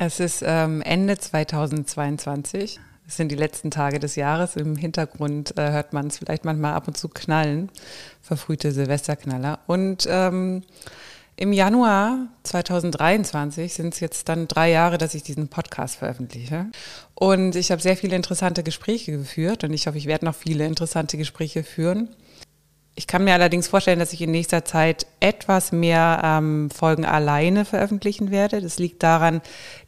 Es ist ähm, Ende 2022. Es sind die letzten Tage des Jahres. Im Hintergrund äh, hört man es vielleicht manchmal ab und zu knallen, verfrühte Silvesterknaller. Und ähm, im Januar 2023 sind es jetzt dann drei Jahre, dass ich diesen Podcast veröffentliche. Und ich habe sehr viele interessante Gespräche geführt und ich hoffe, ich werde noch viele interessante Gespräche führen. Ich kann mir allerdings vorstellen, dass ich in nächster Zeit etwas mehr ähm, Folgen alleine veröffentlichen werde. Das liegt daran,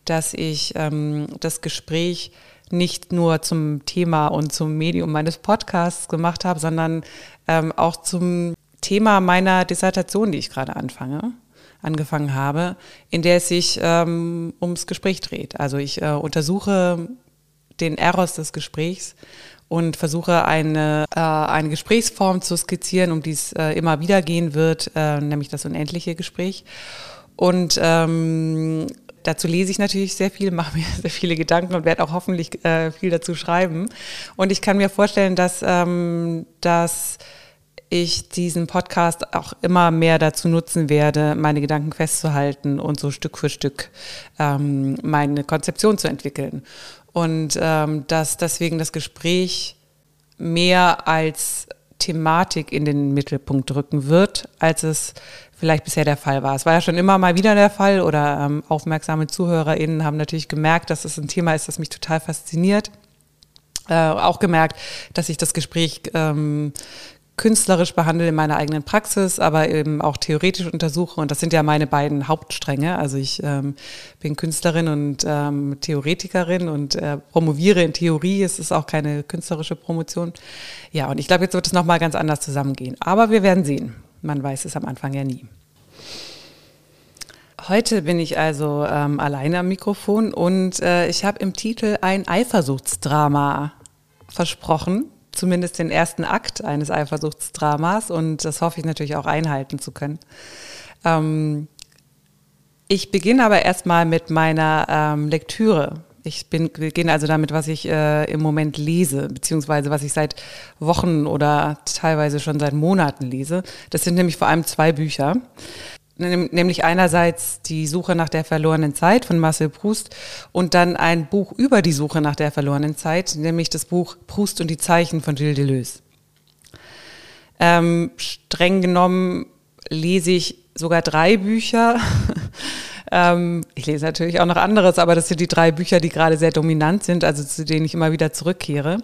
dass ich ähm, das Gespräch nicht nur zum Thema und zum Medium meines Podcasts gemacht habe, sondern ähm, auch zum Thema meiner Dissertation, die ich gerade anfange, angefangen habe, in der es sich ähm, ums Gespräch dreht. Also ich äh, untersuche den Eros des Gesprächs und versuche eine, äh, eine Gesprächsform zu skizzieren, um die es äh, immer wieder gehen wird, äh, nämlich das unendliche Gespräch. Und ähm, dazu lese ich natürlich sehr viel, mache mir sehr viele Gedanken und werde auch hoffentlich äh, viel dazu schreiben. Und ich kann mir vorstellen, dass, ähm, dass ich diesen Podcast auch immer mehr dazu nutzen werde, meine Gedanken festzuhalten und so Stück für Stück ähm, meine Konzeption zu entwickeln und ähm, dass deswegen das Gespräch mehr als Thematik in den Mittelpunkt rücken wird, als es vielleicht bisher der Fall war. Es war ja schon immer mal wieder der Fall oder ähm, aufmerksame ZuhörerInnen haben natürlich gemerkt, dass es ein Thema ist, das mich total fasziniert. Äh, auch gemerkt, dass ich das Gespräch ähm, künstlerisch behandle in meiner eigenen Praxis, aber eben auch theoretisch untersuche. Und das sind ja meine beiden Hauptstränge. Also ich ähm, bin Künstlerin und ähm, Theoretikerin und äh, promoviere in Theorie. Es ist auch keine künstlerische Promotion. Ja, und ich glaube, jetzt wird es nochmal ganz anders zusammengehen. Aber wir werden sehen. Man weiß es am Anfang ja nie. Heute bin ich also ähm, alleine am Mikrofon und äh, ich habe im Titel ein Eifersuchtsdrama versprochen zumindest den ersten Akt eines Eifersuchtsdramas und das hoffe ich natürlich auch einhalten zu können. Ähm, ich beginne aber erstmal mit meiner ähm, Lektüre. Ich beginne also damit, was ich äh, im Moment lese, beziehungsweise was ich seit Wochen oder teilweise schon seit Monaten lese. Das sind nämlich vor allem zwei Bücher nämlich einerseits die Suche nach der verlorenen Zeit von Marcel Proust und dann ein Buch über die Suche nach der verlorenen Zeit, nämlich das Buch Proust und die Zeichen von Gilles Deleuze. Ähm, streng genommen lese ich sogar drei Bücher. ähm, ich lese natürlich auch noch anderes, aber das sind die drei Bücher, die gerade sehr dominant sind, also zu denen ich immer wieder zurückkehre.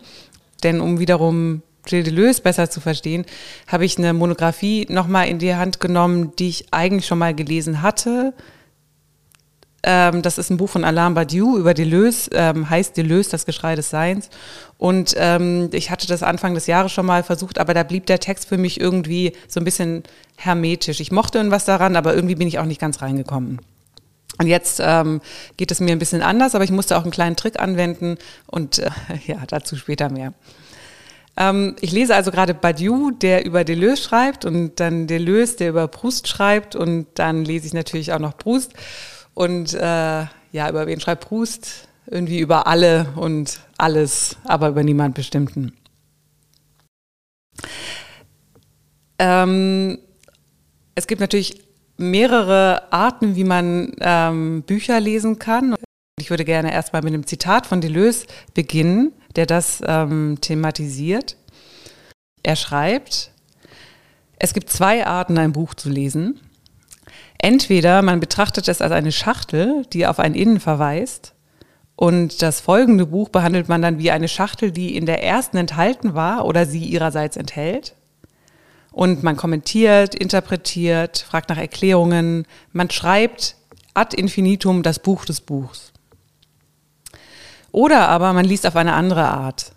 Denn um wiederum Gilles Deleuze besser zu verstehen, habe ich eine Monographie nochmal in die Hand genommen, die ich eigentlich schon mal gelesen hatte. Ähm, das ist ein Buch von Alain Badiou über Deleuze, ähm, heißt Deleuze, das Geschrei des Seins. Und ähm, ich hatte das Anfang des Jahres schon mal versucht, aber da blieb der Text für mich irgendwie so ein bisschen hermetisch. Ich mochte irgendwas daran, aber irgendwie bin ich auch nicht ganz reingekommen. Und jetzt ähm, geht es mir ein bisschen anders, aber ich musste auch einen kleinen Trick anwenden und äh, ja, dazu später mehr. Ähm, ich lese also gerade Badiou, der über Deleuze schreibt und dann Deleuze, der über Proust schreibt und dann lese ich natürlich auch noch Proust. Und äh, ja, über wen schreibt Proust? Irgendwie über alle und alles, aber über niemand Bestimmten. Ähm, es gibt natürlich mehrere Arten, wie man ähm, Bücher lesen kann. Ich würde gerne erstmal mit einem Zitat von Deleuze beginnen der das ähm, thematisiert. Er schreibt, es gibt zwei Arten, ein Buch zu lesen. Entweder man betrachtet es als eine Schachtel, die auf ein Innen verweist, und das folgende Buch behandelt man dann wie eine Schachtel, die in der ersten enthalten war oder sie ihrerseits enthält. Und man kommentiert, interpretiert, fragt nach Erklärungen, man schreibt ad infinitum das Buch des Buchs. Oder aber man liest auf eine andere Art.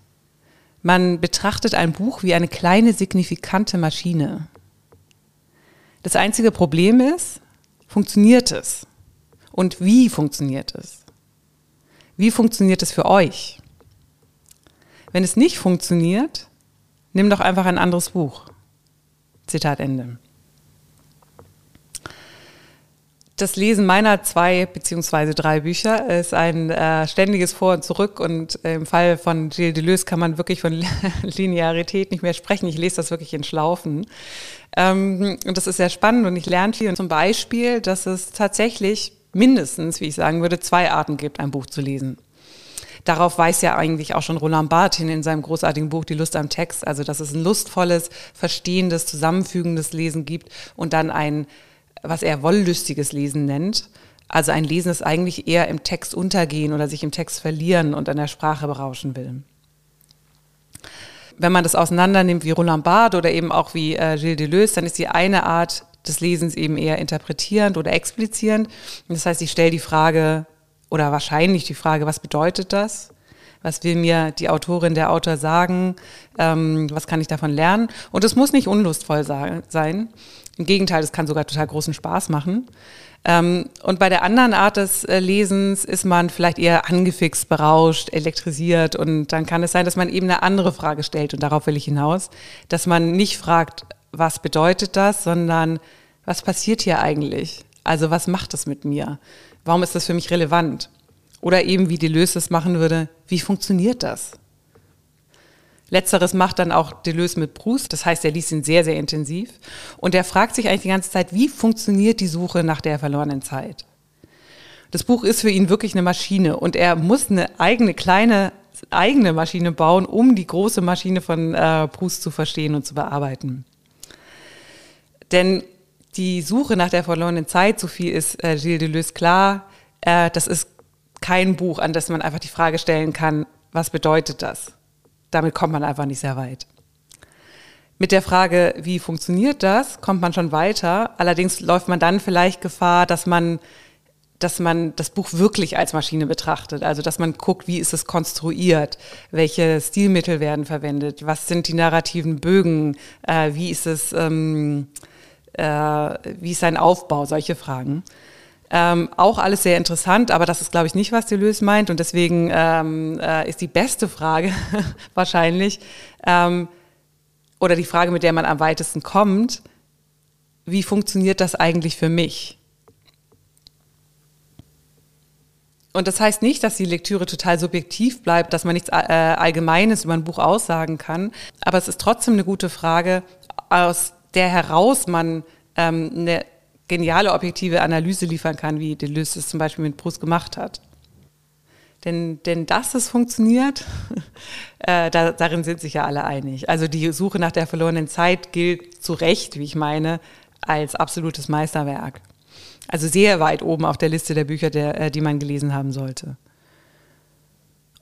Man betrachtet ein Buch wie eine kleine signifikante Maschine. Das einzige Problem ist, funktioniert es? Und wie funktioniert es? Wie funktioniert es für euch? Wenn es nicht funktioniert, nimm doch einfach ein anderes Buch. Zitat Ende. Das Lesen meiner zwei beziehungsweise drei Bücher ist ein äh, ständiges Vor und Zurück und im Fall von Gilles Deleuze kann man wirklich von Linearität nicht mehr sprechen. Ich lese das wirklich in Schlaufen. Ähm, und das ist sehr spannend und ich lerne viel. Und zum Beispiel, dass es tatsächlich mindestens, wie ich sagen würde, zwei Arten gibt, ein Buch zu lesen. Darauf weist ja eigentlich auch schon Roland Barth hin in seinem großartigen Buch Die Lust am Text, also dass es ein lustvolles, verstehendes, zusammenfügendes Lesen gibt und dann ein, was er wollüstiges Lesen nennt. Also ein Lesen, das eigentlich eher im Text untergehen oder sich im Text verlieren und an der Sprache berauschen will. Wenn man das auseinandernimmt wie Roland Barthes oder eben auch wie äh, Gilles Deleuze, dann ist die eine Art des Lesens eben eher interpretierend oder explizierend. Das heißt, ich stelle die Frage oder wahrscheinlich die Frage, was bedeutet das? Was will mir die Autorin, der Autor sagen? Ähm, was kann ich davon lernen? Und es muss nicht unlustvoll sein. Im Gegenteil, es kann sogar total großen Spaß machen. Ähm, und bei der anderen Art des äh, Lesens ist man vielleicht eher angefixt, berauscht, elektrisiert. Und dann kann es sein, dass man eben eine andere Frage stellt. Und darauf will ich hinaus, dass man nicht fragt, was bedeutet das, sondern was passiert hier eigentlich? Also was macht das mit mir? Warum ist das für mich relevant? Oder eben, wie Deleuze es machen würde, wie funktioniert das? Letzteres macht dann auch Deleuze mit Proust, das heißt, er liest ihn sehr, sehr intensiv. Und er fragt sich eigentlich die ganze Zeit, wie funktioniert die Suche nach der verlorenen Zeit? Das Buch ist für ihn wirklich eine Maschine und er muss eine eigene kleine eigene Maschine bauen, um die große Maschine von äh, Proust zu verstehen und zu bearbeiten. Denn die Suche nach der verlorenen Zeit, so viel ist äh, Gilles Deleuze klar, äh, das ist kein Buch, an das man einfach die Frage stellen kann, was bedeutet das? Damit kommt man einfach nicht sehr weit. Mit der Frage, wie funktioniert das, kommt man schon weiter. Allerdings läuft man dann vielleicht Gefahr, dass man, dass man das Buch wirklich als Maschine betrachtet. Also, dass man guckt, wie ist es konstruiert? Welche Stilmittel werden verwendet? Was sind die narrativen Bögen? Äh, wie ist es, ähm, äh, wie ist sein Aufbau, solche Fragen. Ähm, auch alles sehr interessant, aber das ist, glaube ich, nicht, was Deleuze meint. Und deswegen ähm, äh, ist die beste Frage wahrscheinlich, ähm, oder die Frage, mit der man am weitesten kommt, wie funktioniert das eigentlich für mich? Und das heißt nicht, dass die Lektüre total subjektiv bleibt, dass man nichts äh, Allgemeines über ein Buch aussagen kann. Aber es ist trotzdem eine gute Frage, aus der heraus man ähm, eine geniale objektive Analyse liefern kann, wie Deleuze es zum Beispiel mit Proust gemacht hat. Denn, denn dass es funktioniert, äh, da, darin sind sich ja alle einig. Also die Suche nach der verlorenen Zeit gilt zu Recht, wie ich meine, als absolutes Meisterwerk. Also sehr weit oben auf der Liste der Bücher, der, äh, die man gelesen haben sollte.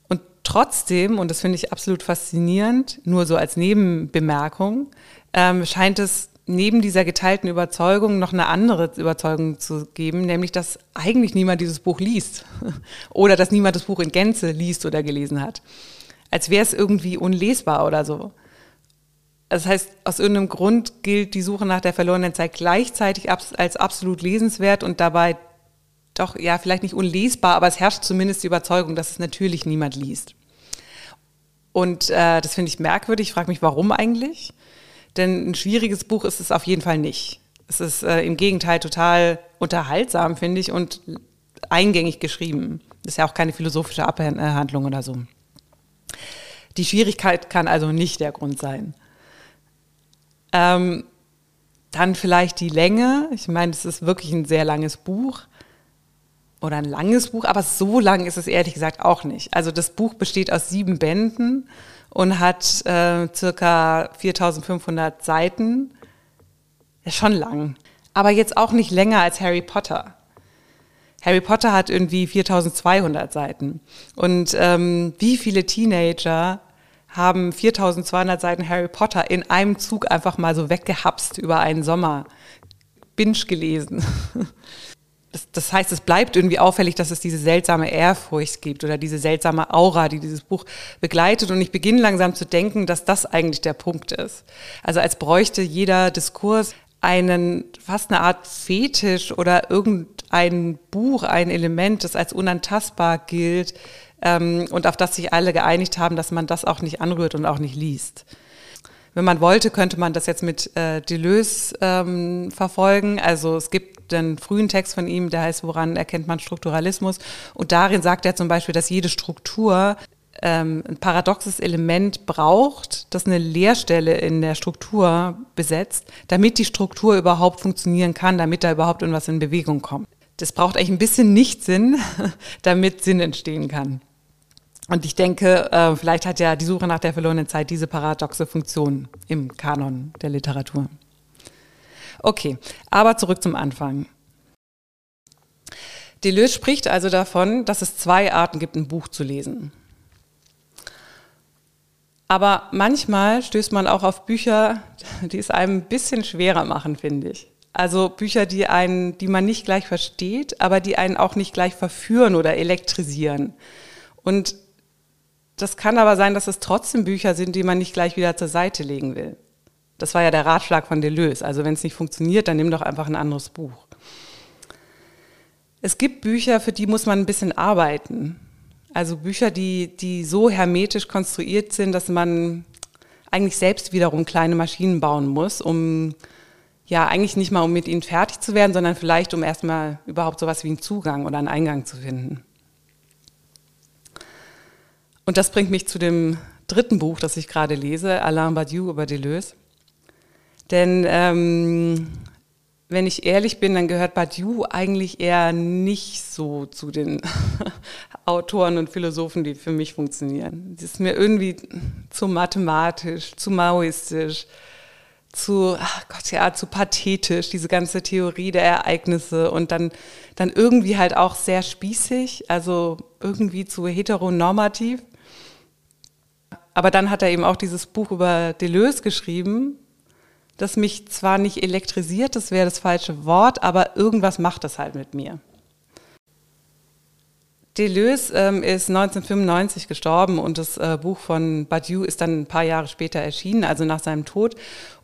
Und trotzdem, und das finde ich absolut faszinierend, nur so als Nebenbemerkung, ähm, scheint es neben dieser geteilten Überzeugung noch eine andere Überzeugung zu geben, nämlich dass eigentlich niemand dieses Buch liest oder dass niemand das Buch in Gänze liest oder gelesen hat. Als wäre es irgendwie unlesbar oder so. Das heißt, aus irgendeinem Grund gilt die Suche nach der verlorenen Zeit gleichzeitig als absolut lesenswert und dabei doch, ja, vielleicht nicht unlesbar, aber es herrscht zumindest die Überzeugung, dass es natürlich niemand liest. Und äh, das finde ich merkwürdig. Ich frage mich, warum eigentlich? Denn ein schwieriges Buch ist es auf jeden Fall nicht. Es ist äh, im Gegenteil total unterhaltsam, finde ich, und eingängig geschrieben. Das ist ja auch keine philosophische Abhandlung oder so. Die Schwierigkeit kann also nicht der Grund sein. Ähm, dann vielleicht die Länge. Ich meine, es ist wirklich ein sehr langes Buch oder ein langes Buch, aber so lang ist es ehrlich gesagt auch nicht. Also das Buch besteht aus sieben Bänden und hat äh, circa 4500 Seiten. Ja, schon lang. Aber jetzt auch nicht länger als Harry Potter. Harry Potter hat irgendwie 4200 Seiten. Und ähm, wie viele Teenager haben 4200 Seiten Harry Potter in einem Zug einfach mal so weggehapst über einen Sommer? Binge gelesen. das, das heißt, es bleibt irgendwie auffällig, dass es diese seltsame Ehrfurcht gibt oder diese seltsame Aura, die dieses Buch begleitet. Und ich beginne langsam zu denken, dass das eigentlich der Punkt ist. Also als bräuchte jeder Diskurs einen, fast eine Art Fetisch oder irgendein Buch, ein Element, das als unantastbar gilt ähm, und auf das sich alle geeinigt haben, dass man das auch nicht anrührt und auch nicht liest. Wenn man wollte, könnte man das jetzt mit äh, Deleuze ähm, verfolgen. Also es gibt einen frühen Text von ihm, der heißt, woran erkennt man Strukturalismus? Und darin sagt er zum Beispiel, dass jede Struktur ähm, ein paradoxes Element braucht, das eine Leerstelle in der Struktur besetzt, damit die Struktur überhaupt funktionieren kann, damit da überhaupt irgendwas in Bewegung kommt. das braucht eigentlich ein bisschen Nichtsinn, damit Sinn entstehen kann. Und ich denke, äh, vielleicht hat ja die Suche nach der verlorenen Zeit diese paradoxe Funktion im Kanon der Literatur. Okay, aber zurück zum Anfang. Deleuze spricht also davon, dass es zwei Arten gibt, ein Buch zu lesen. Aber manchmal stößt man auch auf Bücher, die es einem ein bisschen schwerer machen, finde ich. Also Bücher, die einen, die man nicht gleich versteht, aber die einen auch nicht gleich verführen oder elektrisieren. Und das kann aber sein, dass es trotzdem Bücher sind, die man nicht gleich wieder zur Seite legen will. Das war ja der Ratschlag von Deleuze. Also wenn es nicht funktioniert, dann nimm doch einfach ein anderes Buch. Es gibt Bücher, für die muss man ein bisschen arbeiten. Also Bücher, die, die so hermetisch konstruiert sind, dass man eigentlich selbst wiederum kleine Maschinen bauen muss, um ja eigentlich nicht mal um mit ihnen fertig zu werden, sondern vielleicht um erstmal überhaupt sowas wie einen Zugang oder einen Eingang zu finden. Und das bringt mich zu dem dritten Buch, das ich gerade lese, Alain Badiou über Deleuze. Denn ähm, wenn ich ehrlich bin, dann gehört Badiou eigentlich eher nicht so zu den Autoren und Philosophen, die für mich funktionieren. Das ist mir irgendwie zu mathematisch, zu maoistisch, zu, ach Gott, ja, zu pathetisch, diese ganze Theorie der Ereignisse und dann, dann irgendwie halt auch sehr spießig, also irgendwie zu heteronormativ. Aber dann hat er eben auch dieses Buch über Deleuze geschrieben, das mich zwar nicht elektrisiert, das wäre das falsche Wort, aber irgendwas macht das halt mit mir. Deleuze ähm, ist 1995 gestorben und das äh, Buch von Badiou ist dann ein paar Jahre später erschienen, also nach seinem Tod.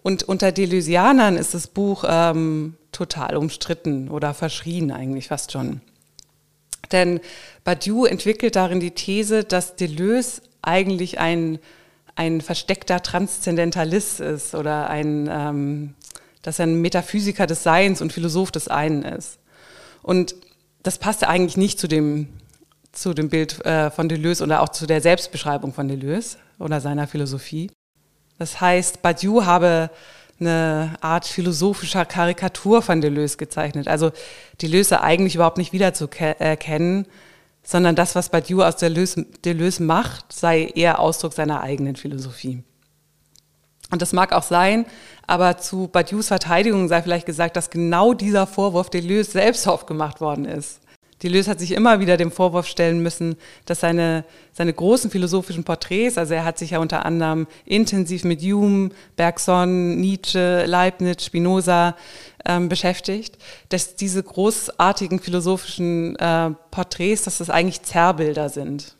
Und unter Deleuzianern ist das Buch ähm, total umstritten oder verschrien eigentlich fast schon. Denn Badiou entwickelt darin die These, dass Deleuze eigentlich ein, ein versteckter Transzendentalist ist oder ein, ähm, dass er ein Metaphysiker des Seins und Philosoph des einen ist. Und das passte eigentlich nicht zu dem, zu dem Bild äh, von Deleuze oder auch zu der Selbstbeschreibung von Deleuze oder seiner Philosophie. Das heißt, Badiou habe eine Art philosophischer Karikatur von Deleuze gezeichnet. Also Deleuze eigentlich überhaupt nicht wiederzuerkennen, sondern das, was Badiou aus Deleuze, Deleuze macht, sei eher Ausdruck seiner eigenen Philosophie. Und das mag auch sein, aber zu Badious Verteidigung sei vielleicht gesagt, dass genau dieser Vorwurf Deleuze selbst aufgemacht worden ist. Deleuze hat sich immer wieder dem Vorwurf stellen müssen, dass seine, seine großen philosophischen Porträts, also er hat sich ja unter anderem intensiv mit Hume, Bergson, Nietzsche, Leibniz, Spinoza ähm, beschäftigt, dass diese großartigen philosophischen äh, Porträts, dass das eigentlich Zerrbilder sind.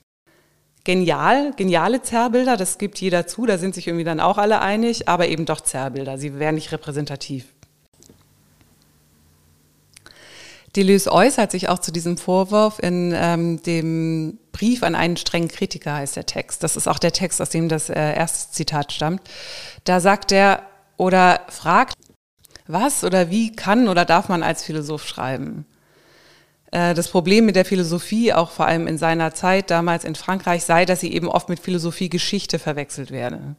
Genial, geniale Zerrbilder, das gibt jeder zu, da sind sich irgendwie dann auch alle einig, aber eben doch Zerrbilder, sie wären nicht repräsentativ. Deleuze äußert sich auch zu diesem Vorwurf in ähm, dem Brief an einen strengen Kritiker, heißt der Text. Das ist auch der Text, aus dem das äh, erste Zitat stammt. Da sagt er oder fragt, was oder wie kann oder darf man als Philosoph schreiben? Äh, das Problem mit der Philosophie, auch vor allem in seiner Zeit damals in Frankreich, sei, dass sie eben oft mit Philosophie Geschichte verwechselt werde.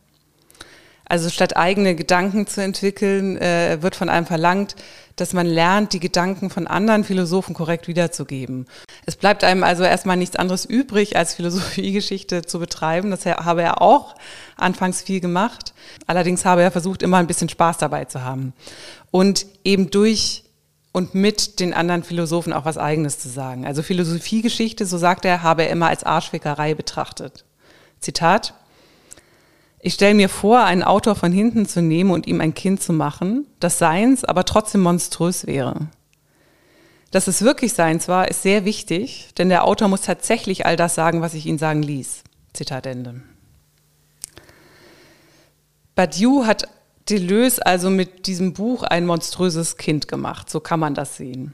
Also statt eigene Gedanken zu entwickeln, äh, wird von einem verlangt, dass man lernt, die Gedanken von anderen Philosophen korrekt wiederzugeben. Es bleibt einem also erstmal nichts anderes übrig, als Philosophiegeschichte zu betreiben. Das habe er auch anfangs viel gemacht. Allerdings habe er versucht, immer ein bisschen Spaß dabei zu haben. Und eben durch und mit den anderen Philosophen auch was Eigenes zu sagen. Also Philosophiegeschichte, so sagt er, habe er immer als Arschfickerei betrachtet. Zitat. Ich stelle mir vor, einen Autor von hinten zu nehmen und ihm ein Kind zu machen, das seins aber trotzdem monströs wäre. Dass es wirklich seins war, ist sehr wichtig, denn der Autor muss tatsächlich all das sagen, was ich ihn sagen ließ. Zitat Ende. Badiou hat Deleuze also mit diesem Buch ein monströses Kind gemacht, so kann man das sehen.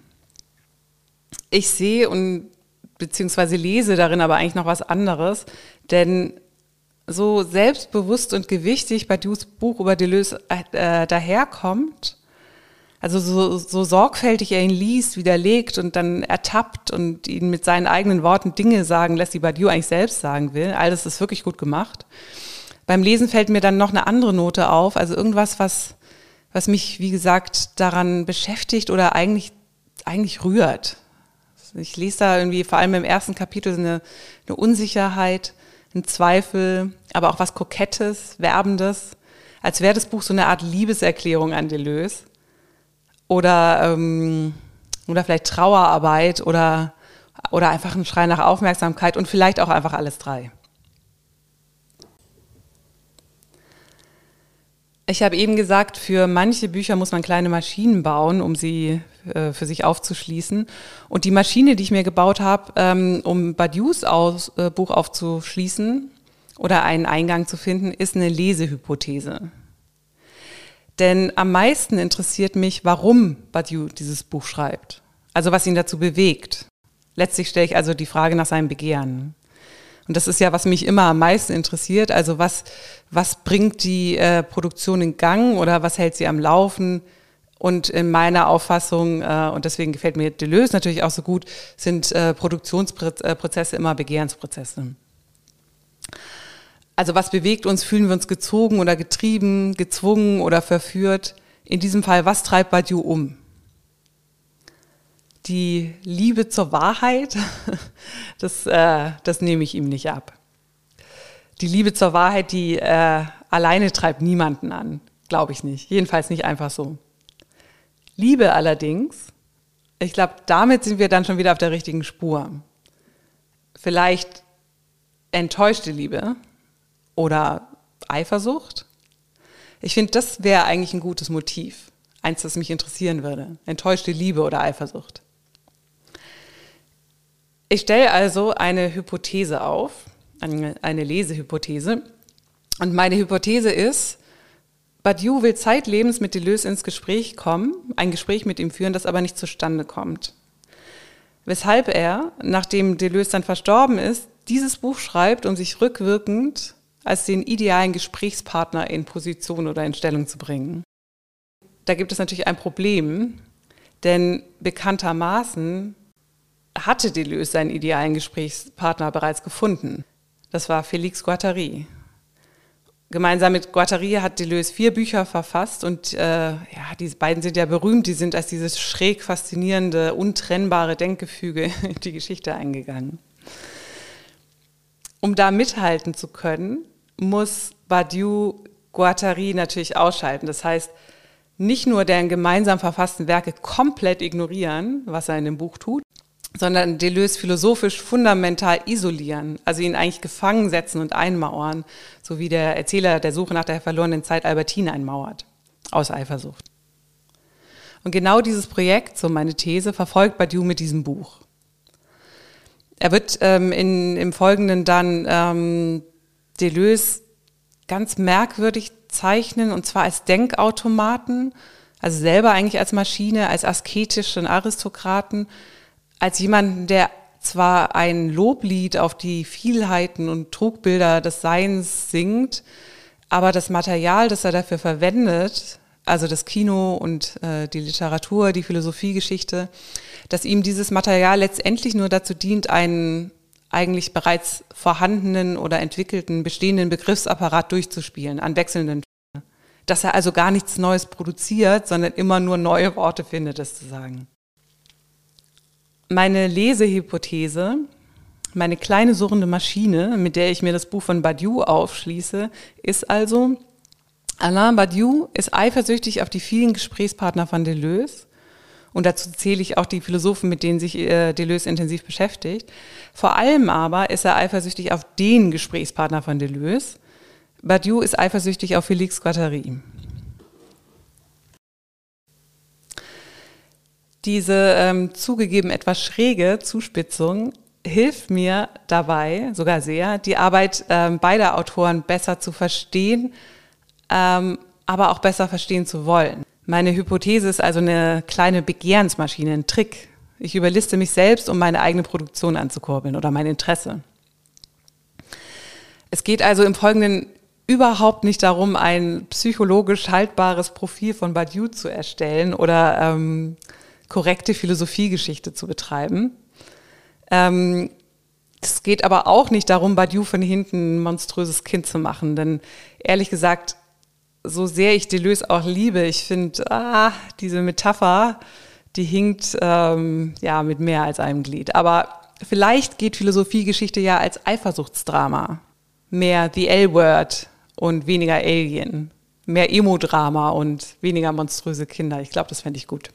Ich sehe und beziehungsweise lese darin aber eigentlich noch was anderes, denn so selbstbewusst und gewichtig bei Dues Buch über Deleuze äh, daherkommt, also so, so sorgfältig er ihn liest, widerlegt und dann ertappt und ihn mit seinen eigenen Worten Dinge sagen lässt, die Badiou eigentlich selbst sagen will. All das ist wirklich gut gemacht. Beim Lesen fällt mir dann noch eine andere Note auf, also irgendwas, was, was mich, wie gesagt, daran beschäftigt oder eigentlich, eigentlich rührt. Ich lese da irgendwie vor allem im ersten Kapitel eine, eine Unsicherheit, ein Zweifel, aber auch was Kokettes, Werbendes, als wäre das Buch so eine Art Liebeserklärung an Deleuze oder, ähm, oder vielleicht Trauerarbeit oder, oder einfach ein Schrei nach Aufmerksamkeit und vielleicht auch einfach alles drei. Ich habe eben gesagt, für manche Bücher muss man kleine Maschinen bauen, um sie äh, für sich aufzuschließen. Und die Maschine, die ich mir gebaut habe, ähm, um Badius aus, äh, Buch aufzuschließen oder einen Eingang zu finden, ist eine Lesehypothese. Denn am meisten interessiert mich, warum Badiou dieses Buch schreibt. Also was ihn dazu bewegt. Letztlich stelle ich also die Frage nach seinem Begehren. Und das ist ja, was mich immer am meisten interessiert. Also was, was bringt die äh, Produktion in Gang oder was hält sie am Laufen? Und in meiner Auffassung, äh, und deswegen gefällt mir Deleuze natürlich auch so gut, sind äh, Produktionsprozesse immer Begehrensprozesse. Also was bewegt uns? Fühlen wir uns gezogen oder getrieben, gezwungen oder verführt? In diesem Fall, was treibt Badiou um? Die Liebe zur Wahrheit, das, äh, das nehme ich ihm nicht ab. Die Liebe zur Wahrheit, die äh, alleine treibt niemanden an, glaube ich nicht. Jedenfalls nicht einfach so. Liebe allerdings, ich glaube, damit sind wir dann schon wieder auf der richtigen Spur. Vielleicht enttäuschte Liebe, oder Eifersucht? Ich finde, das wäre eigentlich ein gutes Motiv. Eins, das mich interessieren würde. Enttäuschte Liebe oder Eifersucht. Ich stelle also eine Hypothese auf, eine Lesehypothese. Und meine Hypothese ist, Badiou will zeitlebens mit Deleuze ins Gespräch kommen, ein Gespräch mit ihm führen, das aber nicht zustande kommt. Weshalb er, nachdem Deleuze dann verstorben ist, dieses Buch schreibt, um sich rückwirkend als den idealen Gesprächspartner in Position oder in Stellung zu bringen. Da gibt es natürlich ein Problem, denn bekanntermaßen hatte Deleuze seinen idealen Gesprächspartner bereits gefunden. Das war Félix Guattari. Gemeinsam mit Guattari hat Deleuze vier Bücher verfasst und äh, ja, diese beiden sind ja berühmt. Die sind als dieses schräg faszinierende, untrennbare Denkgefüge in die Geschichte eingegangen. Um da mithalten zu können, muss Badiou Guattari natürlich ausschalten. Das heißt, nicht nur deren gemeinsam verfassten Werke komplett ignorieren, was er in dem Buch tut, sondern Deleuze philosophisch fundamental isolieren, also ihn eigentlich gefangen setzen und einmauern, so wie der Erzähler der Suche nach der verlorenen Zeit Albertine einmauert, aus Eifersucht. Und genau dieses Projekt, so meine These, verfolgt Badiou mit diesem Buch. Er wird ähm, in, im Folgenden dann ähm, Deleuze ganz merkwürdig zeichnen, und zwar als Denkautomaten, also selber eigentlich als Maschine, als asketischen Aristokraten, als jemanden, der zwar ein Loblied auf die Vielheiten und Trugbilder des Seins singt, aber das Material, das er dafür verwendet, also das Kino und äh, die Literatur, die Philosophiegeschichte, dass ihm dieses Material letztendlich nur dazu dient, einen eigentlich bereits vorhandenen oder entwickelten bestehenden Begriffsapparat durchzuspielen an wechselnden dass er also gar nichts Neues produziert, sondern immer nur neue Worte findet, es zu sagen. Meine Lesehypothese, meine kleine surrende Maschine, mit der ich mir das Buch von Badiou aufschließe, ist also, Alain Badiou ist eifersüchtig auf die vielen Gesprächspartner von Deleuze und dazu zähle ich auch die Philosophen, mit denen sich äh, Deleuze intensiv beschäftigt. Vor allem aber ist er eifersüchtig auf den Gesprächspartner von Deleuze. Badiou ist eifersüchtig auf Félix Guattari. Diese ähm, zugegeben etwas schräge Zuspitzung hilft mir dabei, sogar sehr, die Arbeit ähm, beider Autoren besser zu verstehen, ähm, aber auch besser verstehen zu wollen. Meine Hypothese ist also eine kleine Begehrensmaschine, ein Trick. Ich überliste mich selbst, um meine eigene Produktion anzukurbeln oder mein Interesse. Es geht also im Folgenden überhaupt nicht darum, ein psychologisch haltbares Profil von Badiou zu erstellen oder ähm, korrekte Philosophiegeschichte zu betreiben. Ähm, es geht aber auch nicht darum, Badiou von hinten ein monströses Kind zu machen, denn ehrlich gesagt so sehr ich Deleuze auch liebe, ich finde, ah, diese Metapher die hinkt ähm, ja mit mehr als einem Glied. Aber vielleicht geht Philosophiegeschichte ja als Eifersuchtsdrama. Mehr The L-Word und weniger Alien. Mehr Emo-Drama und weniger monströse Kinder. Ich glaube, das fände ich gut.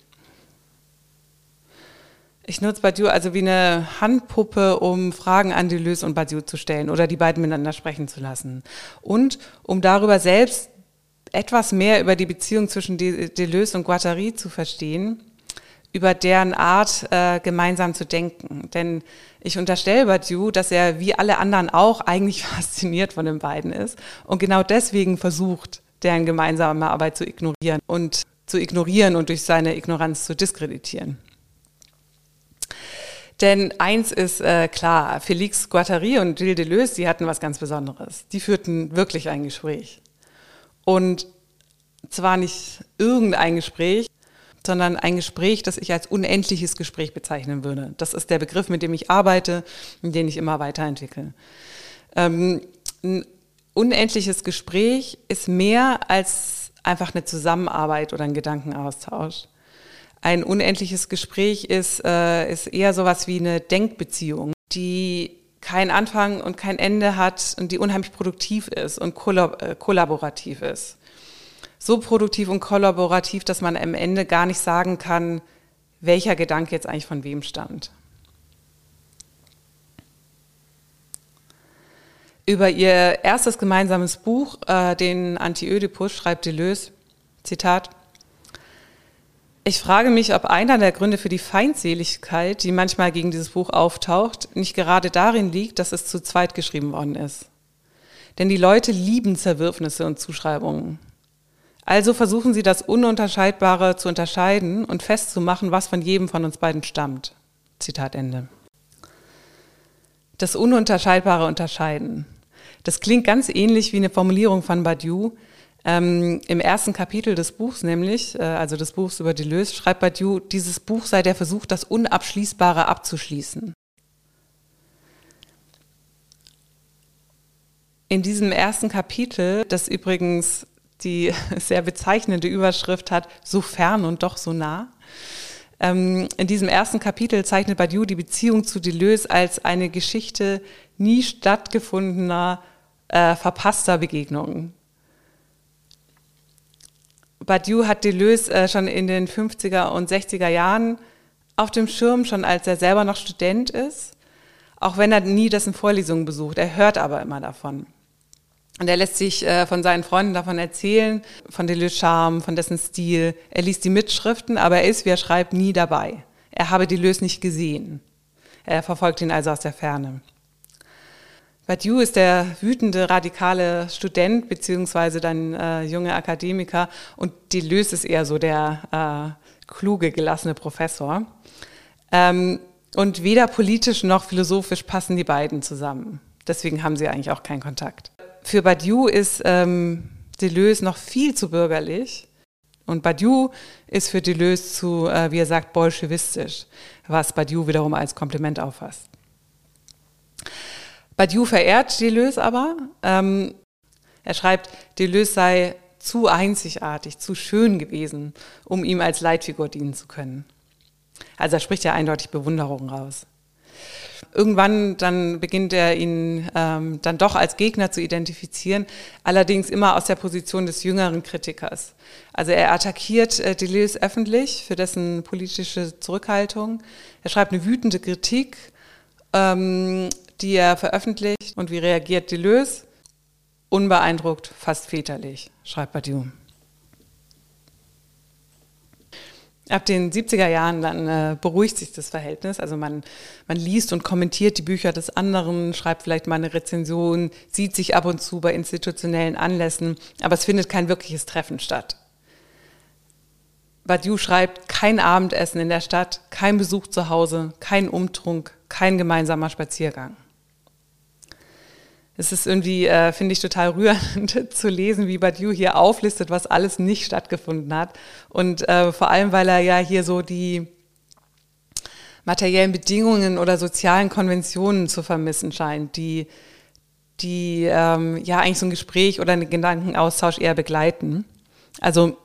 Ich nutze Badiou also wie eine Handpuppe, um Fragen an Deleuze und Badiou zu stellen oder die beiden miteinander sprechen zu lassen. Und um darüber selbst etwas mehr über die Beziehung zwischen Deleuze und Guattari zu verstehen, über deren Art äh, gemeinsam zu denken. Denn ich unterstelle Badiou, dass er wie alle anderen auch eigentlich fasziniert von den beiden ist und genau deswegen versucht, deren gemeinsame Arbeit zu ignorieren und zu ignorieren und durch seine Ignoranz zu diskreditieren. Denn eins ist äh, klar, Félix Guattari und Gilles Deleuze, die hatten was ganz Besonderes. Die führten wirklich ein Gespräch. Und zwar nicht irgendein Gespräch, sondern ein Gespräch, das ich als unendliches Gespräch bezeichnen würde. Das ist der Begriff, mit dem ich arbeite und den ich immer weiterentwickle. Ähm, ein unendliches Gespräch ist mehr als einfach eine Zusammenarbeit oder ein Gedankenaustausch. Ein unendliches Gespräch ist, äh, ist eher sowas wie eine Denkbeziehung, die keinen Anfang und kein Ende hat und die unheimlich produktiv ist und kollab äh, kollaborativ ist. So produktiv und kollaborativ, dass man am Ende gar nicht sagen kann, welcher Gedanke jetzt eigentlich von wem stammt. Über ihr erstes gemeinsames Buch, äh, den Anti-Ödipus, schreibt Deleuze, Zitat, ich frage mich, ob einer der Gründe für die Feindseligkeit, die manchmal gegen dieses Buch auftaucht, nicht gerade darin liegt, dass es zu zweit geschrieben worden ist. Denn die Leute lieben Zerwürfnisse und Zuschreibungen. Also versuchen sie das Ununterscheidbare zu unterscheiden und festzumachen, was von jedem von uns beiden stammt. Zitat Ende. Das Ununterscheidbare unterscheiden. Das klingt ganz ähnlich wie eine Formulierung von Badiou, ähm, Im ersten Kapitel des Buchs nämlich, äh, also des Buchs über Deleuze, schreibt Badiou, dieses Buch sei der Versuch, das Unabschließbare abzuschließen. In diesem ersten Kapitel, das übrigens die sehr bezeichnende Überschrift hat, so fern und doch so nah, ähm, in diesem ersten Kapitel zeichnet Badiou die Beziehung zu Deleuze als eine Geschichte nie stattgefundener, äh, verpasster Begegnungen. Badiou hat Deleuze äh, schon in den 50er und 60er Jahren auf dem Schirm, schon als er selber noch Student ist, auch wenn er nie dessen Vorlesungen besucht. Er hört aber immer davon. Und er lässt sich äh, von seinen Freunden davon erzählen, von Deleuze Charme, von dessen Stil. Er liest die Mitschriften, aber er ist, wie er schreibt, nie dabei. Er habe Deleuze nicht gesehen. Er verfolgt ihn also aus der Ferne. Badiou ist der wütende, radikale Student beziehungsweise dann äh, junge Akademiker und Deleuze ist eher so der äh, kluge, gelassene Professor. Ähm, und weder politisch noch philosophisch passen die beiden zusammen. Deswegen haben sie eigentlich auch keinen Kontakt. Für Badiou ist ähm, Deleuze noch viel zu bürgerlich. Und Badiou ist für Deleuze zu, äh, wie er sagt, bolschewistisch, was Badiou wiederum als Kompliment auffasst. Badiou verehrt Deleuze aber. Ähm, er schreibt, Deleuze sei zu einzigartig, zu schön gewesen, um ihm als Leitfigur dienen zu können. Also er spricht ja eindeutig Bewunderung raus. Irgendwann dann beginnt er ihn ähm, dann doch als Gegner zu identifizieren, allerdings immer aus der Position des jüngeren Kritikers. Also er attackiert äh, Deleuze öffentlich für dessen politische Zurückhaltung. Er schreibt eine wütende Kritik ähm, die er veröffentlicht. Und wie reagiert Deleuze? Unbeeindruckt, fast väterlich, schreibt Badiou. Ab den 70er Jahren dann äh, beruhigt sich das Verhältnis. Also man, man liest und kommentiert die Bücher des anderen, schreibt vielleicht mal eine Rezension, sieht sich ab und zu bei institutionellen Anlässen, aber es findet kein wirkliches Treffen statt. Badiou schreibt, kein Abendessen in der Stadt, kein Besuch zu Hause, kein Umtrunk, kein gemeinsamer Spaziergang es ist irgendwie, äh, finde ich, total rührend zu lesen, wie Badiou hier auflistet, was alles nicht stattgefunden hat. Und äh, vor allem, weil er ja hier so die materiellen Bedingungen oder sozialen Konventionen zu vermissen scheint, die, die ähm, ja eigentlich so ein Gespräch oder einen Gedankenaustausch eher begleiten. Also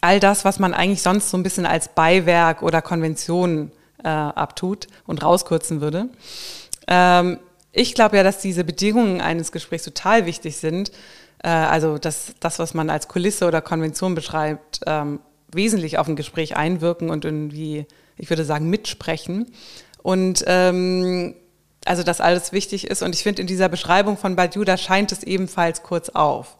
all das, was man eigentlich sonst so ein bisschen als Beiwerk oder Konvention äh, abtut und rauskürzen würde. Ähm, ich glaube ja, dass diese Bedingungen eines Gesprächs total wichtig sind. Äh, also dass das, was man als Kulisse oder Konvention beschreibt, ähm, wesentlich auf ein Gespräch einwirken und irgendwie, ich würde sagen, mitsprechen. Und ähm, also dass alles wichtig ist. Und ich finde, in dieser Beschreibung von Badiou, da scheint es ebenfalls kurz auf.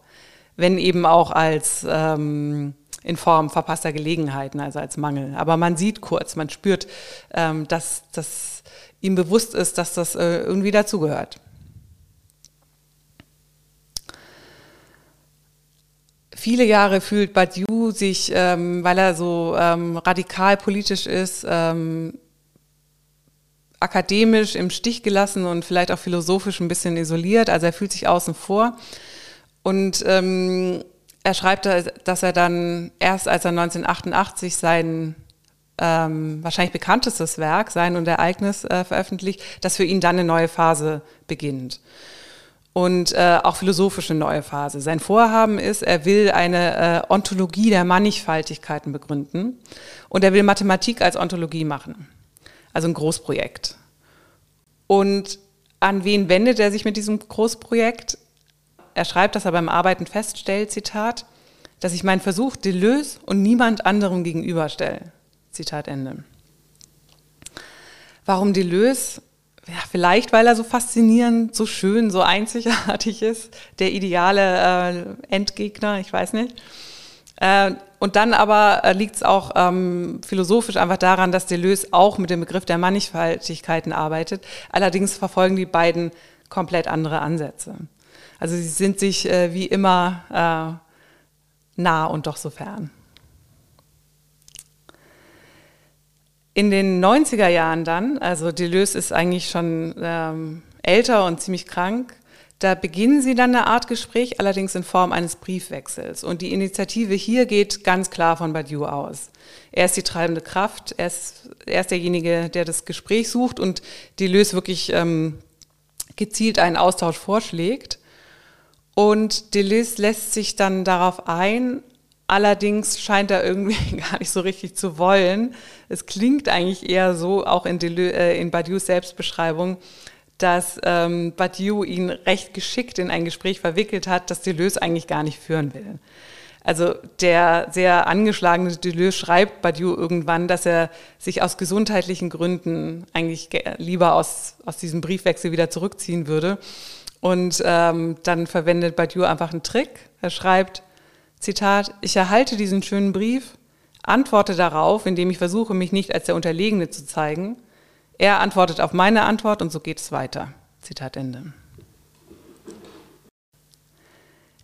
Wenn eben auch als ähm, in Form verpasster Gelegenheiten, also als Mangel. Aber man sieht kurz, man spürt, ähm, dass, dass ihm bewusst ist, dass das äh, irgendwie dazugehört. Viele Jahre fühlt Badiou sich, ähm, weil er so ähm, radikal politisch ist, ähm, akademisch im Stich gelassen und vielleicht auch philosophisch ein bisschen isoliert. Also er fühlt sich außen vor. Und ähm, er schreibt, dass er dann erst als er 1988 sein ähm, wahrscheinlich bekanntestes Werk, Sein und Ereignis, äh, veröffentlicht, dass für ihn dann eine neue Phase beginnt. Und äh, auch philosophische neue Phase. Sein Vorhaben ist, er will eine äh, Ontologie der Mannigfaltigkeiten begründen und er will Mathematik als Ontologie machen. Also ein Großprojekt. Und an wen wendet er sich mit diesem Großprojekt? Er schreibt, dass er beim Arbeiten feststellt, Zitat, dass ich meinen Versuch Deleuze und niemand anderem gegenüberstelle. Zitat Ende. Warum Deleuze? Ja, vielleicht, weil er so faszinierend, so schön, so einzigartig ist, der ideale äh, Endgegner, ich weiß nicht. Äh, und dann aber äh, liegt es auch ähm, philosophisch einfach daran, dass Deleuze auch mit dem Begriff der Mannigfaltigkeiten arbeitet. Allerdings verfolgen die beiden komplett andere Ansätze. Also sie sind sich äh, wie immer äh, nah und doch so fern. In den 90er Jahren dann, also Deleuze ist eigentlich schon ähm, älter und ziemlich krank, da beginnen sie dann eine Art Gespräch, allerdings in Form eines Briefwechsels. Und die Initiative hier geht ganz klar von Badiou aus. Er ist die treibende Kraft, er ist, er ist derjenige, der das Gespräch sucht und Deleuze wirklich ähm, gezielt einen Austausch vorschlägt. Und Deleuze lässt sich dann darauf ein, allerdings scheint er irgendwie gar nicht so richtig zu wollen. Es klingt eigentlich eher so, auch in, Deleuze, äh, in Badiou's Selbstbeschreibung, dass ähm, Badiou ihn recht geschickt in ein Gespräch verwickelt hat, das Deleuze eigentlich gar nicht führen will. Also der sehr angeschlagene Deleuze schreibt Badiou irgendwann, dass er sich aus gesundheitlichen Gründen eigentlich lieber aus, aus diesem Briefwechsel wieder zurückziehen würde. Und ähm, dann verwendet Badiou einfach einen Trick. Er schreibt, Zitat, ich erhalte diesen schönen Brief, antworte darauf, indem ich versuche, mich nicht als der Unterlegene zu zeigen. Er antwortet auf meine Antwort und so geht es weiter. Zitat Ende.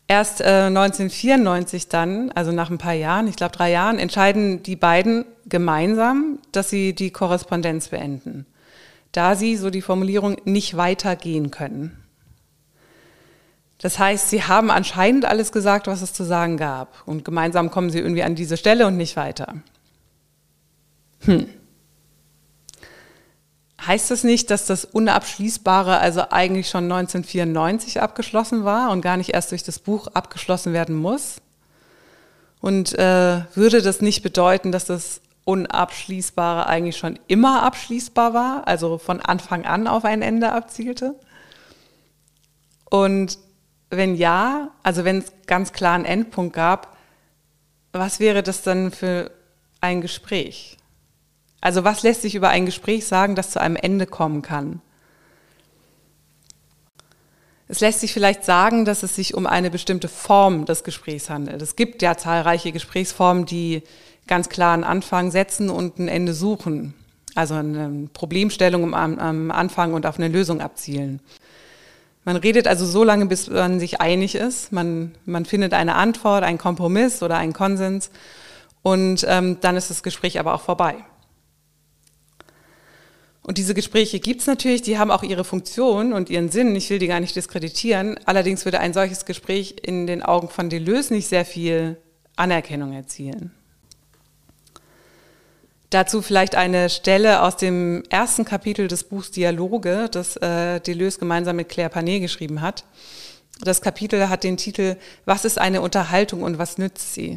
Erst äh, 1994 dann, also nach ein paar Jahren, ich glaube drei Jahren, entscheiden die beiden gemeinsam, dass sie die Korrespondenz beenden, da sie, so die Formulierung, nicht weitergehen können. Das heißt, sie haben anscheinend alles gesagt, was es zu sagen gab. Und gemeinsam kommen sie irgendwie an diese Stelle und nicht weiter. Hm. Heißt das nicht, dass das Unabschließbare also eigentlich schon 1994 abgeschlossen war und gar nicht erst durch das Buch abgeschlossen werden muss? Und äh, würde das nicht bedeuten, dass das Unabschließbare eigentlich schon immer abschließbar war, also von Anfang an auf ein Ende abzielte? Und wenn ja, also wenn es ganz klar einen Endpunkt gab, was wäre das dann für ein Gespräch? Also was lässt sich über ein Gespräch sagen, das zu einem Ende kommen kann? Es lässt sich vielleicht sagen, dass es sich um eine bestimmte Form des Gesprächs handelt. Es gibt ja zahlreiche Gesprächsformen, die ganz klar einen Anfang setzen und ein Ende suchen. Also eine Problemstellung am, Anfang und auf eine Lösung abzielen. Man redet also so lange, bis man sich einig ist. Man, man findet eine Antwort, einen Kompromiss oder einen Konsens und ähm, dann ist das Gespräch aber auch vorbei. Und diese Gespräche gibt's natürlich, die haben auch ihre Funktion und ihren Sinn. Ich will die gar nicht diskreditieren. Allerdings würde ein solches Gespräch in den Augen von Deleuze nicht sehr viel Anerkennung erzielen. Dazu vielleicht eine Stelle aus dem ersten Kapitel des Buchs Dialoge, das äh, Deleuze gemeinsam mit Claire Panet geschrieben hat. Das Kapitel hat den Titel Was ist eine Unterhaltung und was nützt sie?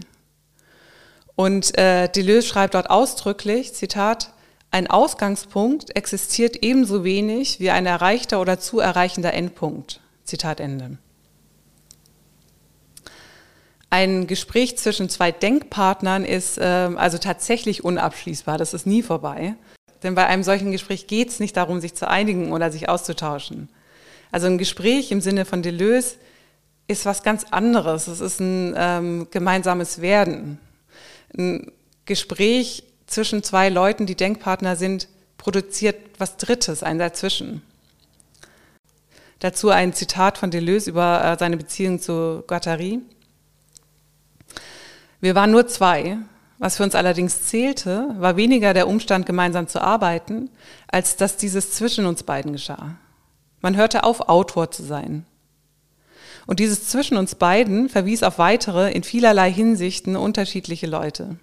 Und äh, Deleuze schreibt dort ausdrücklich, Zitat, ein Ausgangspunkt existiert ebenso wenig wie ein erreichter oder zu erreichender Endpunkt. Zitat Ende. Ein Gespräch zwischen zwei Denkpartnern ist äh, also tatsächlich unabschließbar, das ist nie vorbei. Denn bei einem solchen Gespräch geht es nicht darum, sich zu einigen oder sich auszutauschen. Also ein Gespräch im Sinne von Deleuze ist was ganz anderes. Es ist ein ähm, gemeinsames Werden. Ein Gespräch zwischen zwei Leuten, die Denkpartner sind, produziert was Drittes, ein Dazwischen. Dazu ein Zitat von Deleuze über äh, seine Beziehung zu Guattari. Wir waren nur zwei. Was für uns allerdings zählte, war weniger der Umstand, gemeinsam zu arbeiten, als dass dieses zwischen uns beiden geschah. Man hörte auf, Autor zu sein. Und dieses zwischen uns beiden verwies auf weitere, in vielerlei Hinsichten unterschiedliche Leute.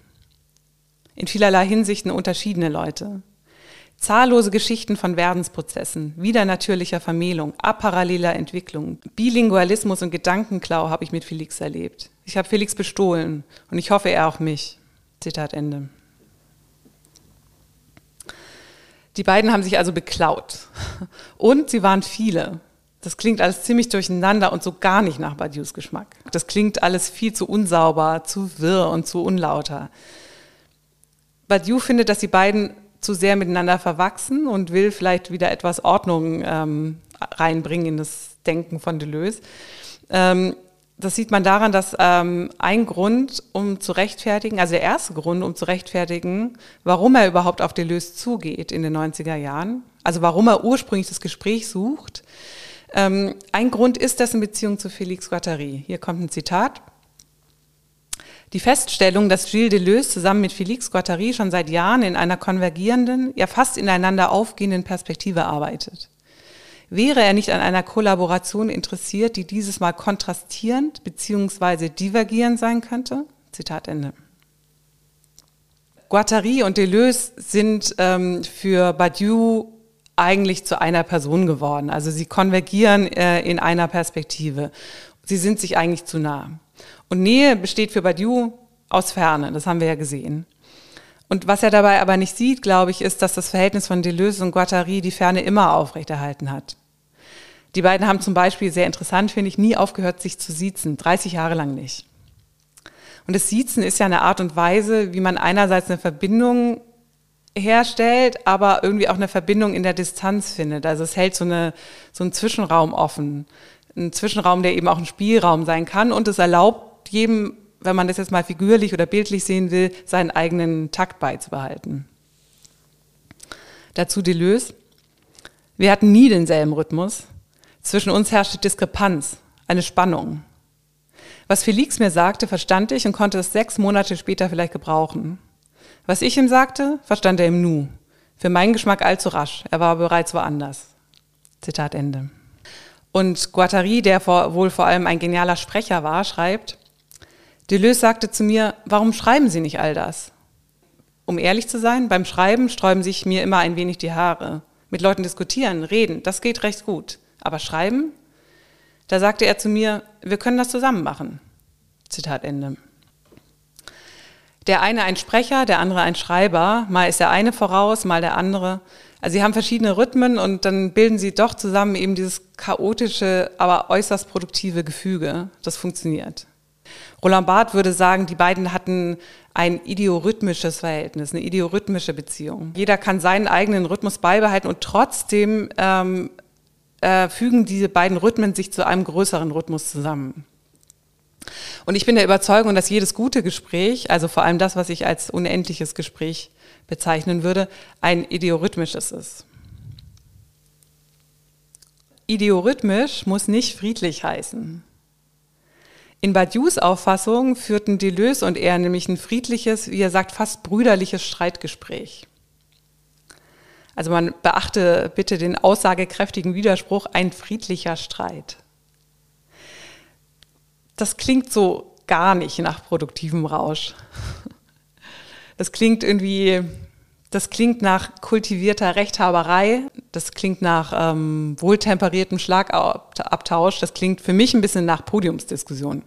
In vielerlei Hinsichten unterschiedene Leute. Zahllose Geschichten von Werdensprozessen, widernatürlicher Vermählung, aparalleler Entwicklung, Bilingualismus und Gedankenklau habe ich mit Felix erlebt. Ich habe Felix bestohlen und ich hoffe, er auch mich. Zitat Ende. Die beiden haben sich also beklaut. Und sie waren viele. Das klingt alles ziemlich durcheinander und so gar nicht nach Badius Geschmack. Das klingt alles viel zu unsauber, zu wirr und zu unlauter. Badiou findet, dass die beiden zu sehr miteinander verwachsen und will vielleicht wieder etwas Ordnung ähm, reinbringen in das Denken von Deleuze. Ähm, das sieht man daran, dass ähm, ein Grund, um zu rechtfertigen, also der erste Grund, um zu rechtfertigen, warum er überhaupt auf Deleuze zugeht in den 90er Jahren, also warum er ursprünglich das Gespräch sucht, ähm, ein Grund ist dessen Beziehung zu Félix Guattari. Hier kommt ein Zitat. Die Feststellung, dass Gilles Deleuze zusammen mit Félix Guattari schon seit Jahren in einer konvergierenden, ja fast ineinander aufgehenden Perspektive arbeitet. Wäre er nicht an einer Kollaboration interessiert, die dieses Mal kontrastierend bzw. divergierend sein könnte? Zitat Ende. Guattari und Deleuze sind ähm, für Badiou eigentlich zu einer Person geworden. Also sie konvergieren äh, in einer Perspektive. Sie sind sich eigentlich zu nah. Und Nähe besteht für Badiou aus Ferne, das haben wir ja gesehen. Und was er dabei aber nicht sieht, glaube ich, ist, dass das Verhältnis von Deleuze und Guattari die Ferne immer aufrechterhalten hat. Die beiden haben zum Beispiel, sehr interessant finde ich, nie aufgehört, sich zu siezen, 30 Jahre lang nicht. Und das Siezen ist ja eine Art und Weise, wie man einerseits eine Verbindung herstellt, aber irgendwie auch eine Verbindung in der Distanz findet. Also es hält so, eine, so einen Zwischenraum offen. Ein Zwischenraum, der eben auch ein Spielraum sein kann und es erlaubt jedem, wenn man das jetzt mal figürlich oder bildlich sehen will, seinen eigenen Takt beizubehalten. Dazu Deleuze. Wir hatten nie denselben Rhythmus. Zwischen uns herrschte Diskrepanz, eine Spannung. Was Felix mir sagte, verstand ich und konnte es sechs Monate später vielleicht gebrauchen. Was ich ihm sagte, verstand er im Nu. Für meinen Geschmack allzu rasch. Er war bereits woanders. Zitat Ende. Und Guattari, der vor, wohl vor allem ein genialer Sprecher war, schreibt, Deleuze sagte zu mir, warum schreiben Sie nicht all das? Um ehrlich zu sein, beim Schreiben sträuben sich mir immer ein wenig die Haare. Mit Leuten diskutieren, reden, das geht recht gut. Aber schreiben? Da sagte er zu mir, wir können das zusammen machen. Zitat Ende der eine ein Sprecher, der andere ein Schreiber. Mal ist der eine voraus, mal der andere. Also sie haben verschiedene Rhythmen und dann bilden sie doch zusammen eben dieses chaotische, aber äußerst produktive Gefüge. Das funktioniert. Roland Barth würde sagen, die beiden hatten ein ideorhythmisches Verhältnis, eine ideorhythmische Beziehung. Jeder kann seinen eigenen Rhythmus beibehalten und trotzdem ähm, äh, fügen diese beiden Rhythmen sich zu einem größeren Rhythmus zusammen. Und ich bin der Überzeugung, dass jedes gute Gespräch, also vor allem das, was ich als unendliches Gespräch bezeichnen würde, ein ideorhythmisches ist. Ideorhythmisch muss nicht friedlich heißen. In Badious Auffassung führten Deleuze und er nämlich ein friedliches, wie er sagt, fast brüderliches Streitgespräch. Also man beachte bitte den aussagekräftigen Widerspruch, ein friedlicher Streit das klingt so gar nicht nach produktivem Rausch. Das klingt irgendwie, das klingt nach kultivierter Rechthaberei, das klingt nach ähm, wohltemperiertem Schlagabtausch, das klingt für mich ein bisschen nach Podiumsdiskussion.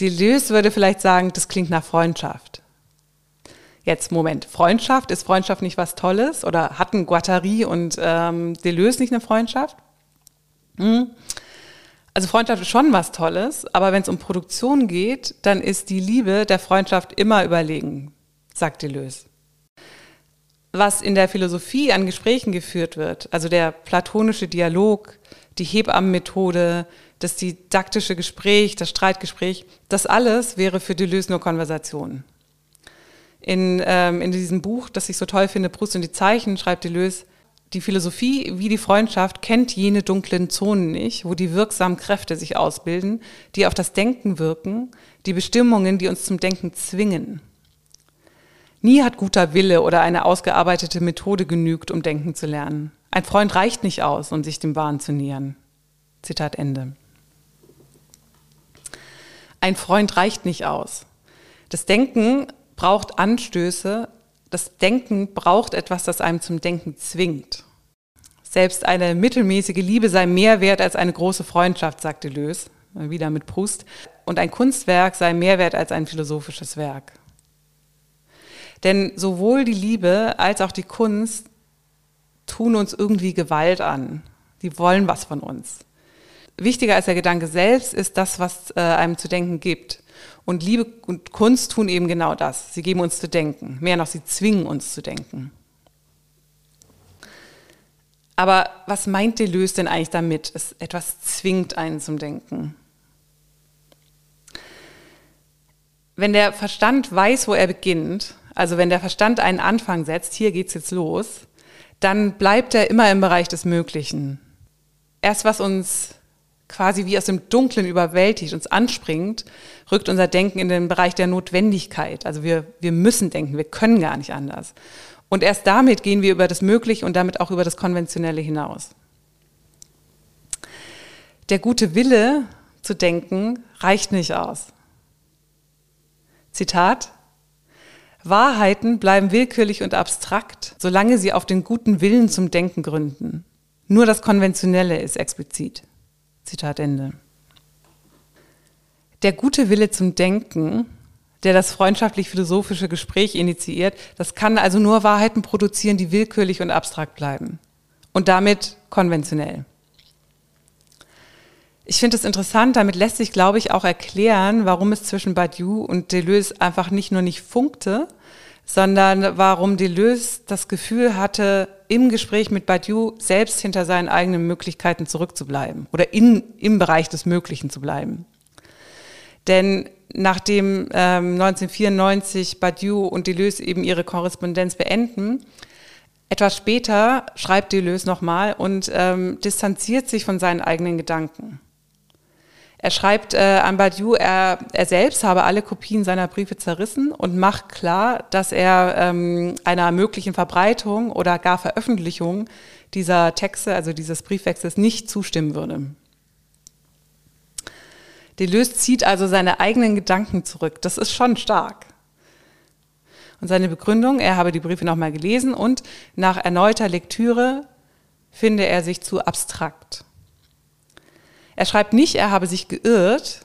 Deleuze würde vielleicht sagen, das klingt nach Freundschaft. Jetzt, Moment, Freundschaft, ist Freundschaft nicht was Tolles? Oder hatten Guattari und ähm, Deleuze nicht eine Freundschaft? Hm. Also Freundschaft ist schon was Tolles, aber wenn es um Produktion geht, dann ist die Liebe der Freundschaft immer überlegen, sagt Deleuze. Was in der Philosophie an Gesprächen geführt wird, also der platonische Dialog, die Hebammenmethode, das didaktische Gespräch, das Streitgespräch, das alles wäre für Deleuze nur Konversation. In, ähm, in diesem Buch, das ich so toll finde, Brust und die Zeichen, schreibt Deleuze, die Philosophie wie die Freundschaft kennt jene dunklen Zonen nicht, wo die wirksamen Kräfte sich ausbilden, die auf das Denken wirken, die Bestimmungen, die uns zum Denken zwingen. Nie hat guter Wille oder eine ausgearbeitete Methode genügt, um denken zu lernen. Ein Freund reicht nicht aus, um sich dem Wahn zu nähern. Zitat Ende. Ein Freund reicht nicht aus. Das Denken braucht Anstöße. Das Denken braucht etwas, das einem zum Denken zwingt. Selbst eine mittelmäßige Liebe sei mehr wert als eine große Freundschaft, sagte Lös, wieder mit Proust. Und ein Kunstwerk sei mehr wert als ein philosophisches Werk. Denn sowohl die Liebe als auch die Kunst tun uns irgendwie Gewalt an. Die wollen was von uns wichtiger als der Gedanke selbst ist das, was äh, einem zu denken gibt. Und Liebe und Kunst tun eben genau das. Sie geben uns zu denken. Mehr noch, sie zwingen uns zu denken. Aber was meint Deleuze denn eigentlich damit? Es etwas zwingt einen zum Denken. Wenn der Verstand weiß, wo er beginnt, also wenn der Verstand einen Anfang setzt, hier geht's jetzt los, dann bleibt er immer im Bereich des Möglichen. Erst was uns quasi wie aus dem Dunklen überwältigt, uns anspringt, rückt unser Denken in den Bereich der Notwendigkeit. Also wir, wir müssen denken, wir können gar nicht anders. Und erst damit gehen wir über das Mögliche und damit auch über das Konventionelle hinaus. Der gute Wille zu denken reicht nicht aus. Zitat. Wahrheiten bleiben willkürlich und abstrakt, solange sie auf den guten Willen zum Denken gründen. Nur das Konventionelle ist explizit. Zitat Ende. Der gute Wille zum Denken, der das freundschaftlich-philosophische Gespräch initiiert, das kann also nur Wahrheiten produzieren, die willkürlich und abstrakt bleiben. Und damit konventionell. Ich finde es interessant, damit lässt sich, glaube ich, auch erklären, warum es zwischen Badiou und Deleuze einfach nicht nur nicht funkte, sondern warum Deleuze das Gefühl hatte, im Gespräch mit Badiou selbst hinter seinen eigenen Möglichkeiten zurückzubleiben oder in, im Bereich des Möglichen zu bleiben. Denn nachdem ähm, 1994 Badiou und Deleuze eben ihre Korrespondenz beenden, etwas später schreibt Deleuze nochmal und ähm, distanziert sich von seinen eigenen Gedanken. Er schreibt äh, an Badiou, er, er selbst habe alle Kopien seiner Briefe zerrissen und macht klar, dass er ähm, einer möglichen Verbreitung oder gar Veröffentlichung dieser Texte, also dieses Briefwechsels, nicht zustimmen würde. Deleuze zieht also seine eigenen Gedanken zurück. Das ist schon stark. Und seine Begründung, er habe die Briefe nochmal gelesen und nach erneuter Lektüre finde er sich zu abstrakt. Er schreibt nicht, er habe sich geirrt,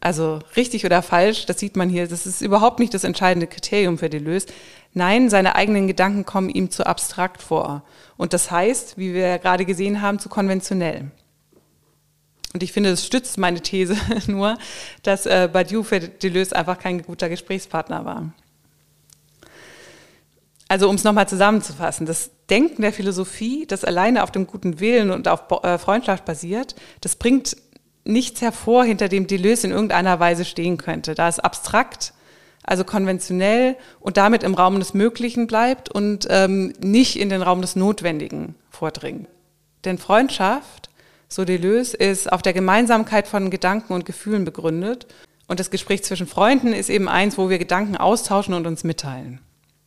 also richtig oder falsch, das sieht man hier, das ist überhaupt nicht das entscheidende Kriterium für Deleuze. Nein, seine eigenen Gedanken kommen ihm zu abstrakt vor. Und das heißt, wie wir gerade gesehen haben, zu konventionell. Und ich finde, es stützt meine These nur, dass äh, Badiou für Deleuze einfach kein guter Gesprächspartner war. Also um es nochmal zusammenzufassen, das Denken der Philosophie, das alleine auf dem guten Willen und auf äh, Freundschaft basiert, das bringt nichts hervor, hinter dem Deleuze in irgendeiner Weise stehen könnte. Da es abstrakt, also konventionell und damit im Raum des Möglichen bleibt und ähm, nicht in den Raum des Notwendigen vordringt. Denn Freundschaft, so Deleuze, ist auf der Gemeinsamkeit von Gedanken und Gefühlen begründet. Und das Gespräch zwischen Freunden ist eben eins, wo wir Gedanken austauschen und uns mitteilen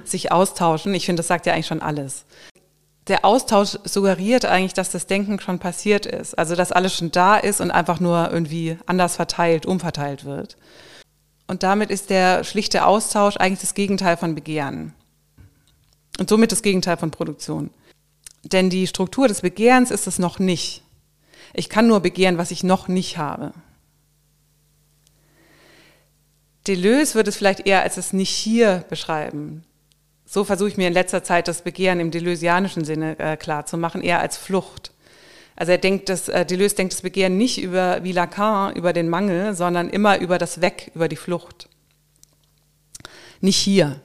sich austauschen. Ich finde, das sagt ja eigentlich schon alles. Der Austausch suggeriert eigentlich, dass das Denken schon passiert ist. Also, dass alles schon da ist und einfach nur irgendwie anders verteilt, umverteilt wird. Und damit ist der schlichte Austausch eigentlich das Gegenteil von Begehren. Und somit das Gegenteil von Produktion. Denn die Struktur des Begehrens ist es noch nicht. Ich kann nur begehren, was ich noch nicht habe. Deleuze würde es vielleicht eher als das nicht hier beschreiben. So versuche ich mir in letzter Zeit das Begehren im deleuzianischen Sinne äh, klar zu machen, eher als Flucht. Also er denkt, dass äh, Deleuze denkt das Begehren nicht über wie Lacan über den Mangel, sondern immer über das Weg, über die Flucht. Nicht hier.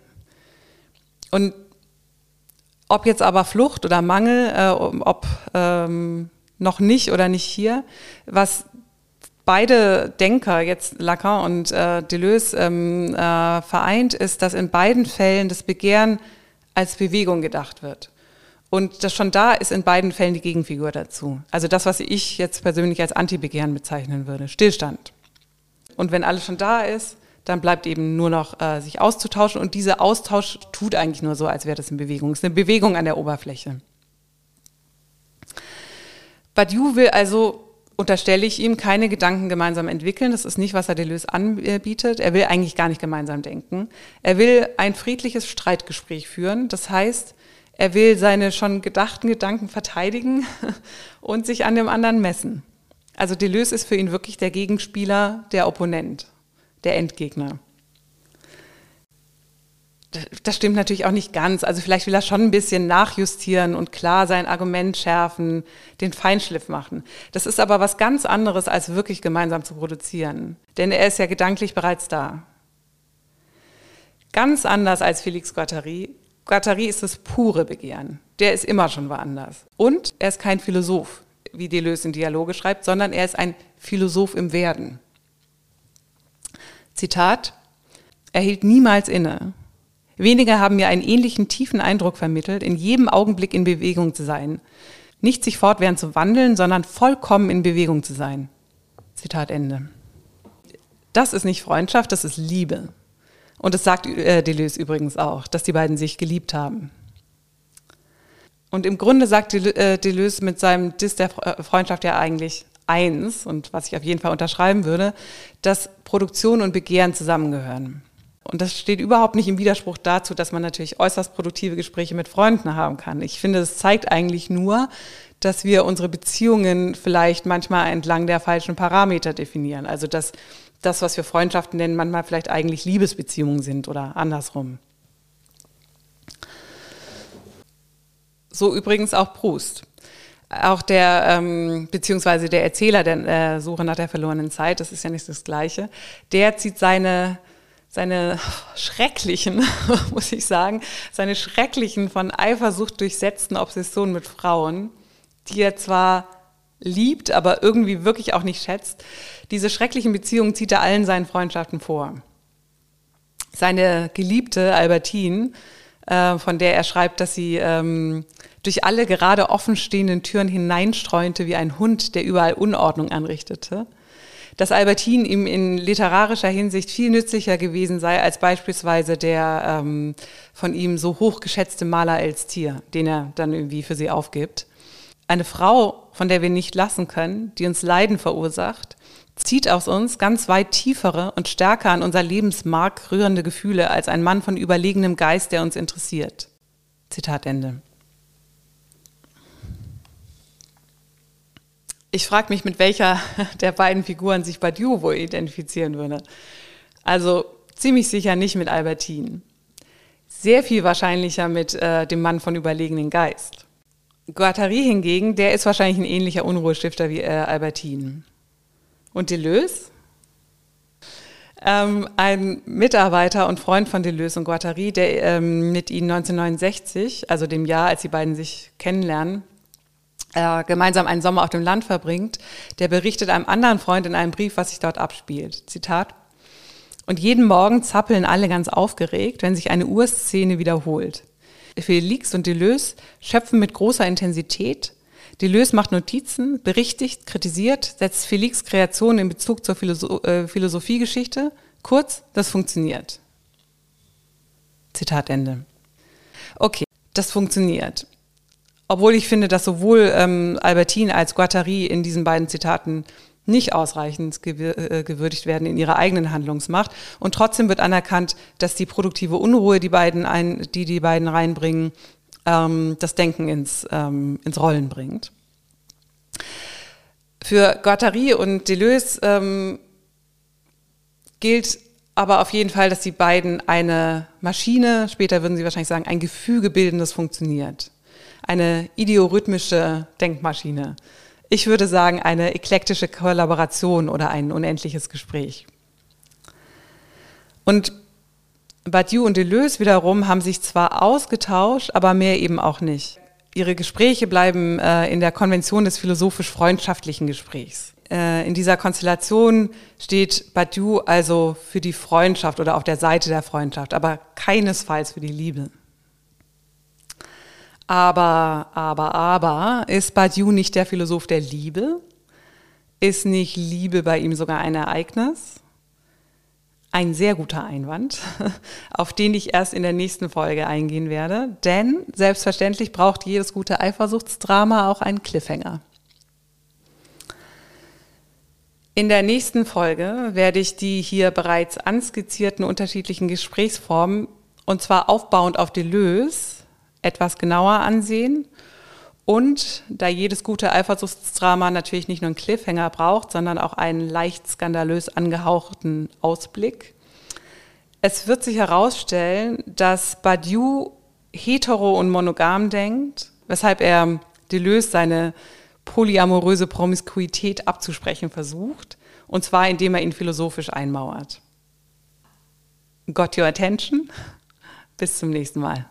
Und ob jetzt aber Flucht oder Mangel, äh, ob ähm, noch nicht oder nicht hier, was beide Denker, jetzt Lacan und äh, Deleuze, ähm, äh, vereint, ist, dass in beiden Fällen das Begehren als Bewegung gedacht wird. Und das schon da ist in beiden Fällen die Gegenfigur dazu. Also das, was ich jetzt persönlich als Anti-Begehren bezeichnen würde. Stillstand. Und wenn alles schon da ist, dann bleibt eben nur noch äh, sich auszutauschen. Und dieser Austausch tut eigentlich nur so, als wäre das in Bewegung. Es ist eine Bewegung an der Oberfläche. Badiou will also unterstelle ich ihm, keine Gedanken gemeinsam entwickeln. Das ist nicht, was er Deleuze anbietet. Er will eigentlich gar nicht gemeinsam denken. Er will ein friedliches Streitgespräch führen. Das heißt, er will seine schon gedachten Gedanken verteidigen und sich an dem anderen messen. Also Deleuze ist für ihn wirklich der Gegenspieler, der Opponent, der Endgegner das stimmt natürlich auch nicht ganz. Also vielleicht will er schon ein bisschen nachjustieren und klar sein Argument schärfen, den Feinschliff machen. Das ist aber was ganz anderes, als wirklich gemeinsam zu produzieren. Denn er ist ja gedanklich bereits da. Ganz anders als Felix Guattari. Guattari ist das pure Begehren. Der ist immer schon woanders. Und er ist kein Philosoph, wie Deleuze in Dialoge schreibt, sondern er ist ein Philosoph im Werden. Zitat, er hielt niemals inne Wenige haben mir einen ähnlichen tiefen Eindruck vermittelt, in jedem Augenblick in Bewegung zu sein. Nicht sich fortwährend zu wandeln, sondern vollkommen in Bewegung zu sein. Zitat Ende. Das ist nicht Freundschaft, das ist Liebe. Und das sagt äh, Deleuze übrigens auch, dass die beiden sich geliebt haben. Und im Grunde sagt äh, Deleuze mit seinem Dis der äh, Freundschaft ja eigentlich eins, und was ich auf jeden Fall unterschreiben würde, dass Produktion und Begehren zusammengehören. Und das steht überhaupt nicht im Widerspruch dazu, dass man natürlich äußerst produktive Gespräche mit Freunden haben kann. Ich finde, es zeigt eigentlich nur, dass wir unsere Beziehungen vielleicht manchmal entlang der falschen Parameter definieren. Also dass das, was wir Freundschaften nennen, manchmal vielleicht eigentlich Liebesbeziehungen sind oder andersrum. So übrigens auch Proust. Auch der, ähm, beziehungsweise der Erzähler der äh, Suche nach der verlorenen Zeit, das ist ja nicht das Gleiche, der zieht seine seine schrecklichen, muss ich sagen, seine schrecklichen, von Eifersucht durchsetzten Obsessionen mit Frauen, die er zwar liebt, aber irgendwie wirklich auch nicht schätzt, diese schrecklichen Beziehungen zieht er allen seinen Freundschaften vor. Seine Geliebte Albertine, äh, von der er schreibt, dass sie ähm, durch alle gerade offenstehenden Türen hineinstreunte wie ein Hund, der überall Unordnung anrichtete, dass Albertin ihm in literarischer Hinsicht viel nützlicher gewesen sei als beispielsweise der ähm, von ihm so hochgeschätzte Maler Elstier, den er dann irgendwie für sie aufgibt. Eine Frau, von der wir nicht lassen können, die uns Leiden verursacht, zieht aus uns ganz weit tiefere und stärker an unser Lebensmark rührende Gefühle als ein Mann von überlegenem Geist, der uns interessiert. Zitat Ende. Ich frage mich, mit welcher der beiden Figuren sich Badiou wohl identifizieren würde. Also ziemlich sicher nicht mit Albertine. Sehr viel wahrscheinlicher mit äh, dem Mann von überlegenen Geist. Guattari hingegen, der ist wahrscheinlich ein ähnlicher Unruhestifter wie äh, Albertine. Und Deleuze? Ähm, ein Mitarbeiter und Freund von Deleuze und Guattari, der ähm, mit ihnen 1969, also dem Jahr, als die beiden sich kennenlernen, äh, gemeinsam einen Sommer auf dem Land verbringt, der berichtet einem anderen Freund in einem Brief, was sich dort abspielt. Zitat. Und jeden Morgen zappeln alle ganz aufgeregt, wenn sich eine Urszene wiederholt. Felix und Deleuze schöpfen mit großer Intensität. Deleuze macht Notizen, berichtigt, kritisiert, setzt Felix Kreation in Bezug zur Philosoph äh, Philosophiegeschichte. Kurz, das funktioniert. Zitat Ende. Okay, das funktioniert. Obwohl ich finde, dass sowohl ähm, Albertine als Guattari in diesen beiden Zitaten nicht ausreichend äh, gewürdigt werden in ihrer eigenen Handlungsmacht. Und trotzdem wird anerkannt, dass die produktive Unruhe, die, beiden ein, die die beiden reinbringen, ähm, das Denken ins, ähm, ins Rollen bringt. Für Guattari und Deleuze ähm, gilt aber auf jeden Fall, dass die beiden eine Maschine, später würden sie wahrscheinlich sagen, ein Gefüge bilden, das funktioniert. Eine ideorhythmische Denkmaschine. Ich würde sagen, eine eklektische Kollaboration oder ein unendliches Gespräch. Und Badiou und Deleuze wiederum haben sich zwar ausgetauscht, aber mehr eben auch nicht. Ihre Gespräche bleiben äh, in der Konvention des philosophisch-freundschaftlichen Gesprächs. Äh, in dieser Konstellation steht Badiou also für die Freundschaft oder auf der Seite der Freundschaft, aber keinesfalls für die Liebe. Aber, aber, aber, ist Badiou nicht der Philosoph der Liebe? Ist nicht Liebe bei ihm sogar ein Ereignis? Ein sehr guter Einwand, auf den ich erst in der nächsten Folge eingehen werde. Denn selbstverständlich braucht jedes gute Eifersuchtsdrama auch einen Cliffhanger. In der nächsten Folge werde ich die hier bereits anskizzierten unterschiedlichen Gesprächsformen und zwar aufbauend auf Deleuze etwas genauer ansehen. Und da jedes gute Eifersuchtsdrama natürlich nicht nur einen Cliffhanger braucht, sondern auch einen leicht skandalös angehauchten Ausblick. Es wird sich herausstellen, dass Badiou hetero und monogam denkt, weshalb er Deleuze seine polyamoröse Promiskuität abzusprechen versucht, und zwar indem er ihn philosophisch einmauert. Got your attention? Bis zum nächsten Mal.